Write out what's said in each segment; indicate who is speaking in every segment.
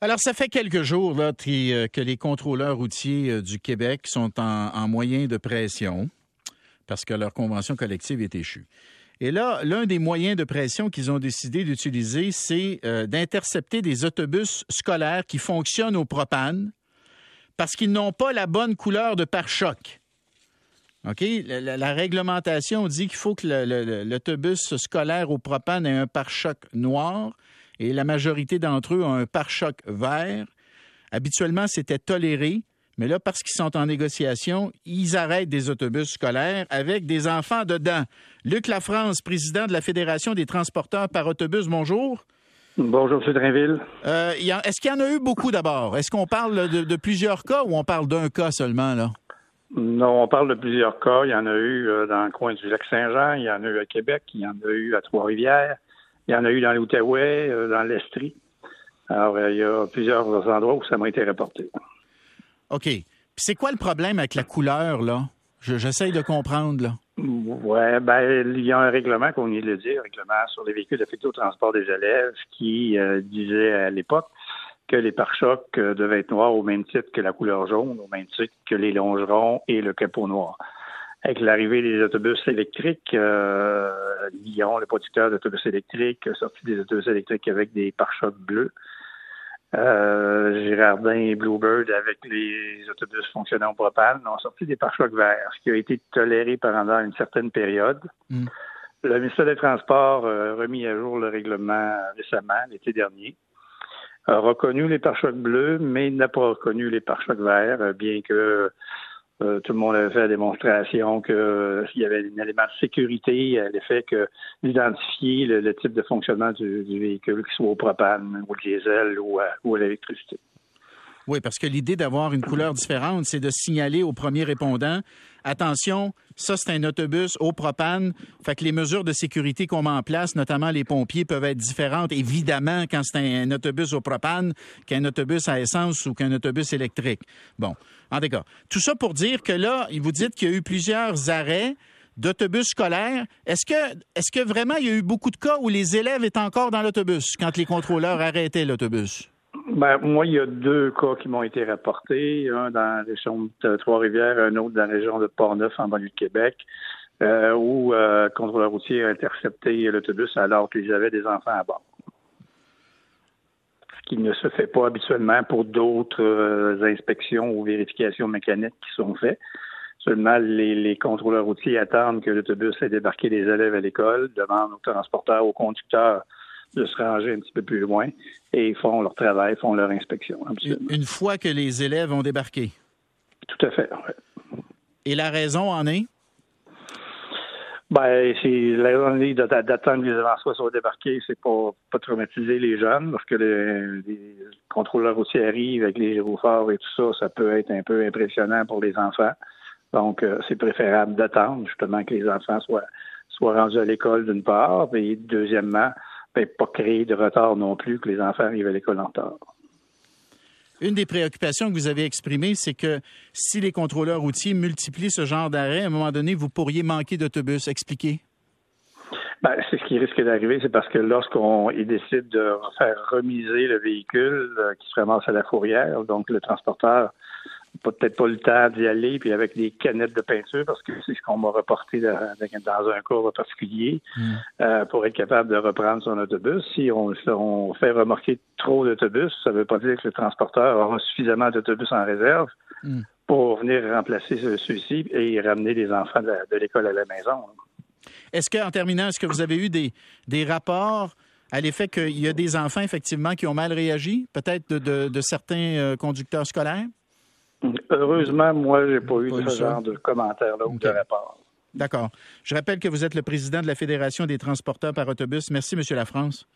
Speaker 1: Alors, ça fait quelques jours euh, que les contrôleurs routiers euh, du Québec sont en, moyen de pression parce que leur convention collective est échue. Et là, l'un des moyens de pression qu'ils ont décidé d'utiliser, c'est euh, d'intercepter des autobus scolaires qui fonctionnent au propane parce qu'ils n'ont pas la bonne couleur de pare-choc. OK? La, réglementation dit qu'il faut que l'autobus scolaire au propane ait un pare-choc noir et la majorité d'entre eux ont un pare-choc vert. Habituellement, c'était toléré, mais là, parce qu'ils sont en négociation, ils arrêtent des autobus scolaires avec des enfants dedans. Luc Lafrance, président de la Fédération des transporteurs par autobus, bonjour.
Speaker 2: Bonjour, M. Drainville.
Speaker 1: Euh, est-ce qu'il y en a eu beaucoup d'abord? Est-ce qu'on parle de, plusieurs cas ou on parle d'un cas seulement, là?
Speaker 2: Non, on parle de plusieurs cas. Il y en a eu euh, dans le coin du Lac-Saint-Jean, il y en a eu à Québec, il y en a eu à Trois-Rivières, il y en a eu dans l'Outaouais, euh, dans l'Estrie. Alors, euh, il y a plusieurs endroits où ça m'a été rapporté.
Speaker 1: OK. Puis c'est quoi le problème avec la couleur, là? J'essaye de comprendre, là.
Speaker 2: Oui, ben, il y a un règlement, qu'on vient de le dire, un règlement sur les véhicules affectés au transport des élèves qui euh, disait à l'époque que les pare-chocs devaient être noirs au même titre que la couleur jaune, au même titre que les longerons et le capot noir avec l'arrivée des autobus électriques, euh, Lyon, le producteur d'autobus électriques, a sorti des autobus électriques avec des pare-chocs bleus. Euh, Girardin et Bluebird, avec les autobus fonctionnant au propane, ont sorti des pare-chocs verts, ce qui a été toléré pendant une certaine période. Mm. Le ministère des Transports a remis à jour le règlement récemment, l'été dernier, a reconnu les pare-chocs bleus, mais n'a pas reconnu les pare-chocs verts, bien que euh, tout le monde avait fait la démonstration qu'il euh, y avait un élément de sécurité à l'effet que d'identifier le, type de fonctionnement du, véhicule, qu'il soit au propane, au diesel ou à l'électricité.
Speaker 1: Oui, parce que l'idée d'avoir une couleur différente, c'est de signaler au premier répondant attention, ça c'est un autobus au propane. Fait que les mesures de sécurité qu'on met en place, notamment les pompiers, peuvent être différentes, évidemment, quand c'est un, autobus au propane qu'un autobus à essence ou qu'un autobus électrique. Bon, en tout cas, tout ça pour dire que là, vous dites qu'il y a eu plusieurs arrêts d'autobus scolaires. Est-ce que, est-ce que vraiment il y a eu beaucoup de cas où les élèves étaient encore dans l'autobus quand les contrôleurs arrêtaient l'autobus?
Speaker 2: Ben, moi, il y a deux cas qui m'ont été rapportés, un dans la région de Trois-Rivières, un autre dans la région de Portneuf, en banlieue de Québec, euh, où euh, le contrôleur routier a intercepté l'autobus alors qu'ils avaient des enfants à bord. Ce qui ne se fait pas habituellement pour d'autres euh, inspections ou vérifications mécaniques qui sont faites. Seulement, les, les contrôleurs routiers attendent que l'autobus ait débarqué des élèves à l'école, demandent aux transporteurs, aux conducteurs de se ranger un petit peu plus loin et ils font leur travail, font leur inspection.
Speaker 1: Une fois que les élèves ont débarqué?
Speaker 2: Tout à fait.
Speaker 1: Et la raison en est?
Speaker 2: Ben, c'est la raison d'attendre que les avancées soient débarqués, c'est pour pas traumatiser les jeunes, parce que les, contrôleurs aussi arrivent avec les gyrophares et tout ça, ça peut être un peu impressionnant pour les enfants. Donc, euh, c'est préférable d'attendre justement que les enfants soient, soient rendus à l'école d'une part, et deuxièmement, pas créer de retard non plus que les enfants arrivent à l'école en retard.
Speaker 1: Une des préoccupations que vous avez exprimées, c'est que si les contrôleurs routiers multiplient ce genre d'arrêt, à un moment donné, vous pourriez manquer d'autobus. Expliquez.
Speaker 2: Ben, c'est ce qui risque d'arriver, c'est parce que lorsqu'on décide de faire remiser le véhicule euh, qui se ramasse à la fourrière, donc le transporteur peut-être pas le temps d'y aller, puis avec des canettes de peinture, parce que c'est ce qu'on m'a reporté dans, un cours particulier, mm. euh, pour être capable de reprendre son autobus. Si on, fait remorquer trop d'autobus, ça ne veut pas dire que le transporteur aura suffisamment d'autobus en réserve mm. pour venir remplacer ceux-ci et ramener les enfants de, l'école à la maison.
Speaker 1: Est-ce qu'en terminant, est-ce que vous avez eu des, des rapports à l'effet qu'il y a des enfants, effectivement, qui ont mal réagi, peut-être de, certains euh, conducteurs scolaires?
Speaker 2: Heureusement, moi, j'ai pas eu ce genre de commentaires-là ou de rapport.
Speaker 1: D'accord. Je rappelle que vous êtes le président de la Fédération des transporteurs par autobus. Merci, M. Lafrance.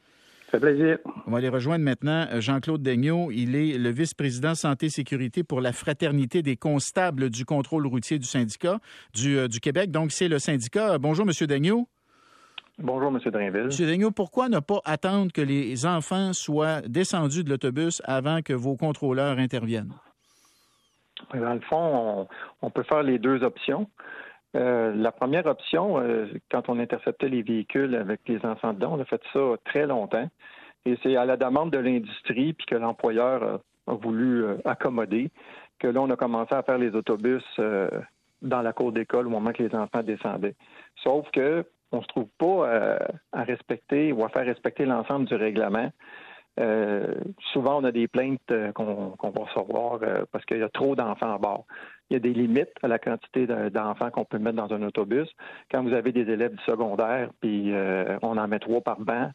Speaker 2: Ça fait plaisir.
Speaker 1: On va aller rejoindre maintenant euh, Jean-Claude Daigneault. Il est le vice-président santé-sécurité pour la fraternité des constables du contrôle routier du syndicat du, euh, du Québec. Donc, c'est le syndicat. Bonjour, M. Daigneault.
Speaker 3: Bonjour, M. Drainville.
Speaker 1: M. Daigneault, pourquoi ne pas attendre que les enfants soient descendus de l'autobus avant que vos contrôleurs interviennent?
Speaker 3: Dans le fond, on, peut faire les deux options. Euh, la première option, euh, quand on interceptait les véhicules avec les enfants dedans, on a fait ça très longtemps. Et c'est à la demande de l'industrie, puis que l'employeur a, voulu accommoder, que là, on a commencé à faire les autobus dans la cour d'école au moment que les enfants descendaient. Sauf que on se trouve pas à respecter ou à faire respecter l'ensemble du règlement. Euh, souvent, on a des plaintes euh, qu'on va recevoir euh, parce qu'il y a trop d'enfants à bord. Il y a des limites à la quantité d'enfants qu'on peut mettre dans un autobus. Quand vous avez des élèves du secondaire, puis on en met trois par banc,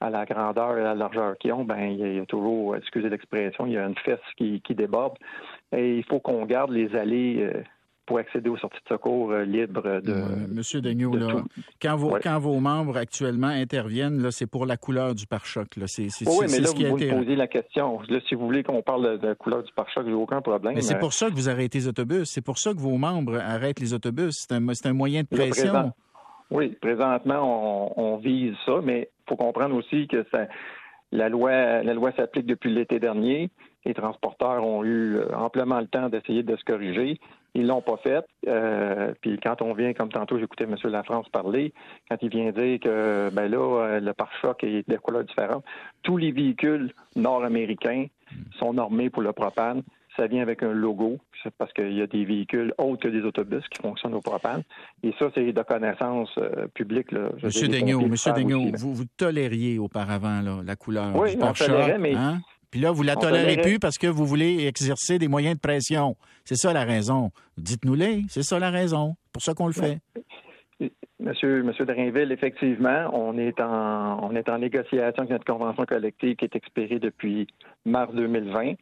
Speaker 3: à la grandeur et à la largeur qu'ils ont, ben il y, a, toujours, excusez l'expression, il y a une fesse qui, qui déborde. Et il faut qu'on garde les allées pour accéder aux sorties de secours euh, libres de.
Speaker 1: Monsieur Daigneault, quand, vos, quand vos membres actuellement interviennent, c'est pour la couleur du pare-choc. C'est,
Speaker 3: oui, mais là, vous, vous me posez la question. si vous voulez qu'on parle de la couleur du pare-choc, j'ai aucun problème.
Speaker 1: Mais c'est pour ça que vous arrêtez les autobus. C'est pour ça que vos membres arrêtent les autobus. C'est un, un, moyen de pression.
Speaker 3: oui, présentement, on, vise ça, mais il faut comprendre aussi que ça, la loi, la loi s'applique depuis l'été dernier. Les transporteurs ont eu euh, amplement le temps d'essayer de se corriger. Ils l'ont pas fait. Euh, puis quand on vient, comme tantôt, j'écoutais M. Lafrance parler, quand il vient dire que ben là, euh, le pare-choc est de couleurs différentes, tous les véhicules nord-américains sont normés pour le propane. Ça vient avec un logo, parce qu'il y a des véhicules autres que des autobus qui fonctionnent au propane. Et ça, c'est de connaissance euh, publique. Là.
Speaker 1: Monsieur Daigneault, Monsieur vous, vous tolériez auparavant la couleur
Speaker 3: oui,
Speaker 1: du pare-choc.
Speaker 3: mais
Speaker 1: hein? Puis là, vous la tolérez plus parce que vous voulez exercer des moyens de pression. C'est ça la raison. Dites-nous-les. C'est ça la raison. pour ça qu'on le fait.
Speaker 3: Monsieur, Monsieur Drainville, effectivement, on est en on est en négociation avec notre convention collective qui est expirée depuis mars 2020.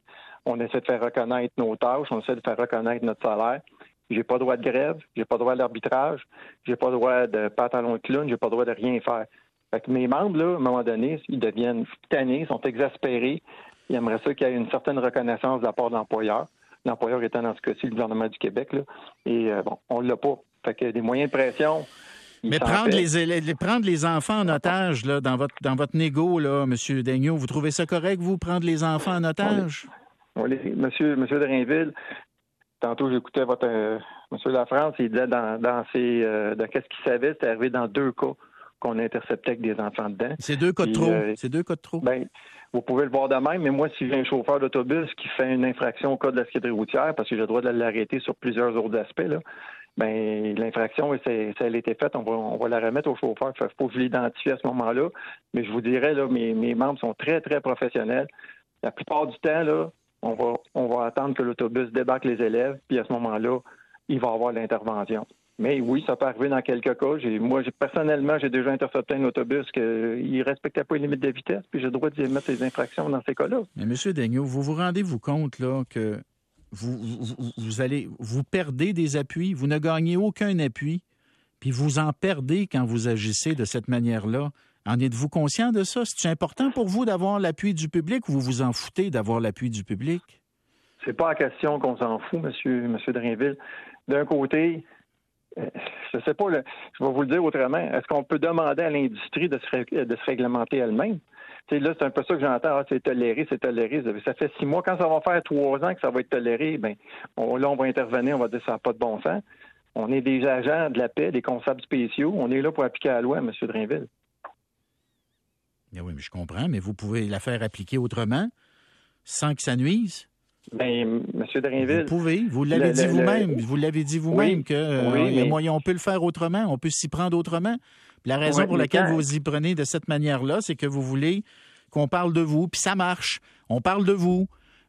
Speaker 3: On essaie de faire reconnaître nos tâches, on essaie de faire reconnaître notre salaire. J'ai pas droit de grève, j'ai pas droit d'arbitrage, j'ai pas droit de pantalon de clown, j'ai pas droit de rien faire. Fait que mes membres, là, à un moment donné, ils deviennent tannés, sont exaspérés, il aimerait ça qu'il y ait une certaine reconnaissance de la part de l'employeur. L'employeur étant dans ce cas-ci le gouvernement du Québec. Là. Et euh, bon, on ne l'a pas. Fait que des moyens de pression.
Speaker 1: Mais prendre les, prendre les enfants en otage là, dans votre dans votre négo, là, M. Daigneault, vous trouvez ça correct, vous, prendre les enfants en otage?
Speaker 3: Oui, monsieur, monsieur Drainville, tantôt j'écoutais votre euh, Monsieur Lafrance, il disait dans, dans ses euh, dans qu'est-ce qu'il savait, c'était arrivé dans deux cas qu'on interceptait avec des enfants dedans.
Speaker 1: C'est deux cas de trop. c'est deux cas de trop.
Speaker 3: Ben, vous pouvez le voir de même, mais moi, si j'ai un chauffeur d'autobus qui fait une infraction au code de la sécurité routière, parce que j'ai le droit de l'arrêter sur plusieurs autres aspects, là, ben, l'infraction, si elle a été faite, on va, la remettre au chauffeur. Il faut que je l'identifie à ce moment-là. Mais je vous dirais, mes, membres sont très, très professionnels. La plupart du temps, on va, on va attendre que l'autobus débarque les élèves, puis à ce moment-là, il va avoir l'intervention. Mais oui, ça peut arriver dans quelques cas. moi, personnellement, j'ai déjà intercepté un autobus qui ne respectait pas les limites de vitesse, puis j'ai le droit d'y mettre des infractions dans ces cas-là.
Speaker 1: Mais M. Daigneault, vous vous rendez-vous compte là, que vous, vous, allez vous perdez des appuis, vous ne gagnez aucun appui, puis vous en perdez quand vous agissez de cette manière-là. En êtes-vous conscient de ça? C'est important pour vous d'avoir l'appui du public ou vous vous en foutez d'avoir l'appui du public?
Speaker 3: C'est pas la question qu'on s'en fout, monsieur, monsieur Drainville. D'un côté, je sais pas, je vais vous le dire autrement. Est-ce qu'on peut demander à l'industrie de se, réglementer elle-même? là, c'est un peu ça que j'entends. Ah, c'est toléré, c'est toléré. Ça fait six mois. Quand ça va faire trois ans que ça va être toléré, ben, là, on va intervenir, on va dire ça n'a pas de bon sens. On est des agents de la paix, des constables spéciaux. On est là pour appliquer la loi, M. Drainville.
Speaker 1: Eh oui, mais je comprends, mais vous pouvez la faire appliquer autrement sans que ça nuise?
Speaker 3: Ben, M. Drainville.
Speaker 1: Vous pouvez, vous l'avez dit vous-même, vous l'avez dit vous-même que euh, moyen, on peut le faire autrement, on peut s'y prendre autrement. La raison pour laquelle vous y prenez de cette manière-là, c'est que vous voulez qu'on parle de vous, puis ça marche. On parle de vous.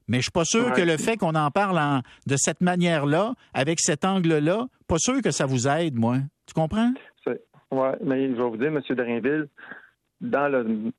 Speaker 1: Mais je suis pas sûr que le fait qu'on en parle de cette manière-là, avec cet angle-là, pas sûr que ça vous aide, moi. Tu comprends?
Speaker 3: Oui, mais je vais vous dire, M. Drainville, dans le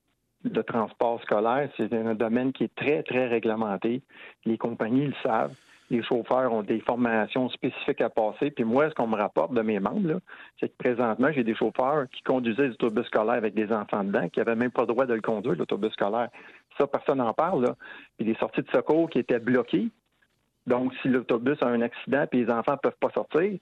Speaker 3: le transport scolaire, c'est un domaine qui est très, très réglementé. Les compagnies le savent. Les chauffeurs ont des formations spécifiques à passer. Puis moi, ce qu'on me rapporte de mes membres, c'est que présentement, j'ai des chauffeurs qui conduisaient des autobus scolaires avec des enfants dedans, qui n'avaient même pas le droit de le conduire, l'autobus scolaire. Ça, personne n'en parle. Là. Puis des sorties de secours qui étaient bloquées. Donc, si l'autobus a un accident et les enfants ne peuvent pas sortir,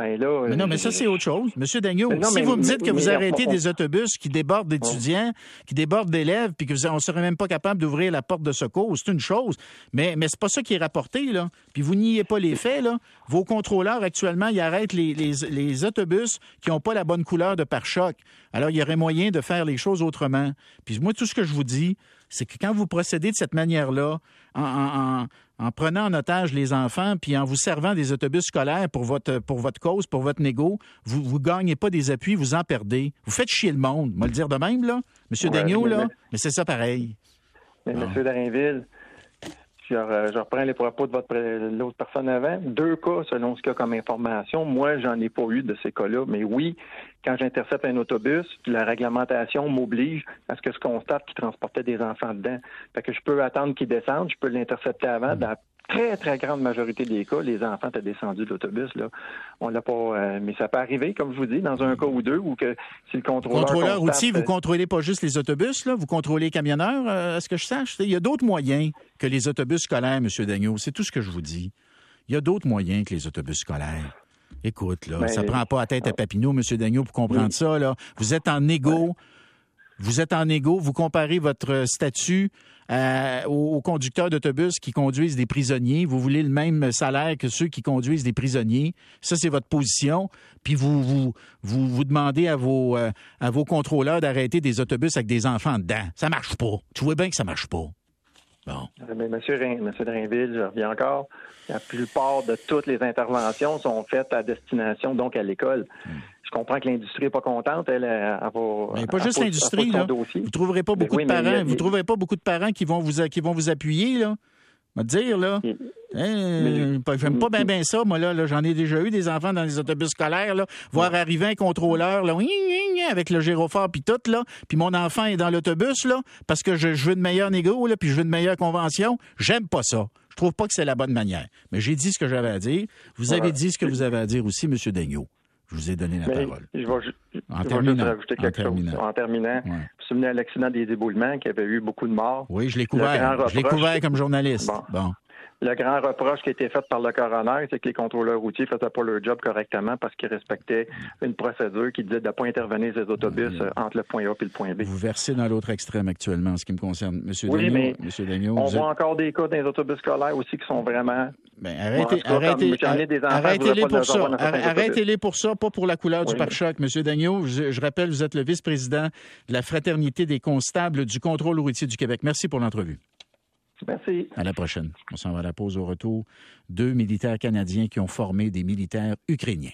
Speaker 3: Ben là,
Speaker 1: mais non, mais ça, c'est autre chose. Monsieur Dagneau, si vous me dites que vous arrêtez des autobus qui débordent d'étudiants, qui débordent d'élèves, puis qu'on ne serait même pas capable d'ouvrir la porte de secours, c'est une chose. Mais, mais c'est pas ça qui est rapporté, là. Puis vous niez pas les faits, là. Vos contrôleurs, actuellement, ils arrêtent les, les, autobus qui n'ont pas la bonne couleur de pare-choc. Alors, il y aurait moyen de faire les choses autrement. Puis moi, tout ce que je vous dis, c'est que quand vous procédez de cette manière-là, en, prenant en otage les enfants, puis en vous servant des autobus scolaires pour votre, pour votre cause, pour votre négo, vous ne gagnez pas des appuis, vous en perdez. Vous faites chier le monde. Moi, le dire de même, là. Monsieur Daigneault, là, mais, c'est ça pareil.
Speaker 3: Mais Monsieur Darinville, je, reprends les propos de votre l'autre personne avant. Deux cas, selon ce qu'il y a comme information. Moi, j'en ai pas eu de ces cas-là. Mais oui, quand j'intercepte un autobus, la réglementation m'oblige à ce que je constate qu'il transportait des enfants dedans. Fait que je peux attendre qu'il descende, je peux l'intercepter avant. Dans la très, très grande majorité des cas, les enfants étaient descendus de l'autobus. Là. On l'a pas. Euh, mais ça peut arriver, comme je vous dis, dans un cas ou deux, ou que si le contrôleur.
Speaker 1: Contrôleur routier, vous contrôlez pas juste les autobus, là, vous contrôlez les camionneurs, euh, à ce que je sache. Il y a d'autres moyens que les autobus scolaires, M. Dagneau. C'est tout ce que je vous dis. Il y a d'autres moyens que les autobus scolaires. Écoute, là, ça prend pas à tête à Papineau, M. Dagneau, pour comprendre ça. Là. Vous êtes en égo. Vous êtes en égo, vous comparez votre statut euh, aux, conducteurs d'autobus qui conduisent des prisonniers. Vous voulez le même salaire que ceux qui conduisent des prisonniers. Ça, c'est votre position. Puis vous vous, vous, vous demandez à vos, euh, à vos contrôleurs d'arrêter des autobus avec des enfants dedans. Ça marche pas. Tu vois bien que ça marche pas.
Speaker 3: Bon. Euh, mais monsieur, monsieur Drainville, je reviens encore. La plupart de toutes les interventions sont faites à destination, donc à l'école. Hmm. Je comprends que l'industrie n'est pas contente. Elle, elle,
Speaker 1: Mais pas juste l'industrie. Vous trouverez pas beaucoup de parents. vous trouverez pas beaucoup de parents qui vont vous qui vont vous appuyer là. Va dire là. Hein, j'aime pas bien ben ça, moi là, j'en ai déjà eu des enfants dans les autobus scolaires là, voir arriver un contrôleur là, avec le gyrophare puis tout là, puis mon enfant est dans l'autobus là parce que je, veux de meilleurs négo là, puis je veux de meilleures conventions. J'aime pas ça. Je trouve pas que c'est la bonne manière. Mais j'ai dit ce que j'avais à dire. Vous avez dit ce que vous avez à dire aussi, Monsieur Daigneault. Je vous ai donné la parole.
Speaker 3: Je vais, en terminant, rajouter quelque chose. En terminant, vous vous souvenez à l'accident des éboulements, qu'il y avait eu beaucoup de morts?
Speaker 1: Oui, je l'ai couvert. Je l'ai couvert comme journaliste. bon.
Speaker 3: Le grand reproche qui a été fait par le coroner, c'est que les contrôleurs routiers ne faisaient pas leur job correctement parce qu'ils respectaient une procédure qui disait de ne pas intervenir les autobus euh, entre le point A et le point B.
Speaker 1: Vous versez dans l'autre extrême actuellement, en ce qui me concerne. Monsieur
Speaker 3: oui, mais Monsieur on voit encore des cas dans les autobus scolaires aussi qui sont vraiment
Speaker 1: ben, arrêtez, arrêtez, les pour ça. Arrêtez-les pour ça, pas pour la couleur du pare-choc. Monsieur Dagneau, je, je, rappelle, vous êtes le vice-président de la Fraternité des constables du contrôle routier du Québec. Merci pour l'entrevue. À la prochaine. On s'en va à la pause au retour. Deux militaires canadiens qui ont formé des militaires ukrainiens.